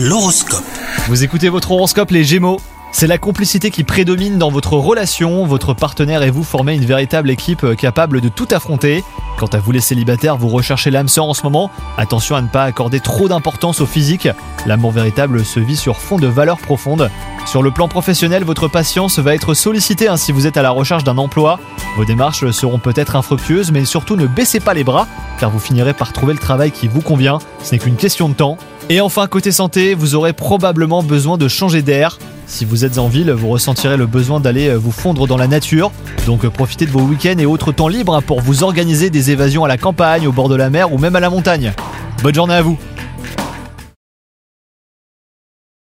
L'horoscope. Vous écoutez votre horoscope les Gémeaux c'est la complicité qui prédomine dans votre relation, votre partenaire et vous formez une véritable équipe euh, capable de tout affronter. Quant à vous les célibataires, vous recherchez l'âme sœur en ce moment, attention à ne pas accorder trop d'importance au physique, l'amour véritable se vit sur fond de valeurs profondes. Sur le plan professionnel, votre patience va être sollicitée hein, si vous êtes à la recherche d'un emploi. Vos démarches seront peut-être infructueuses, mais surtout ne baissez pas les bras, car vous finirez par trouver le travail qui vous convient, ce n'est qu'une question de temps. Et enfin, côté santé, vous aurez probablement besoin de changer d'air. Si vous êtes en ville, vous ressentirez le besoin d'aller euh, vous fondre dans la nature. Donc euh, profitez de vos week-ends et autres temps libres hein, pour vous organiser des évasions à la campagne, au bord de la mer ou même à la montagne. Bonne journée à vous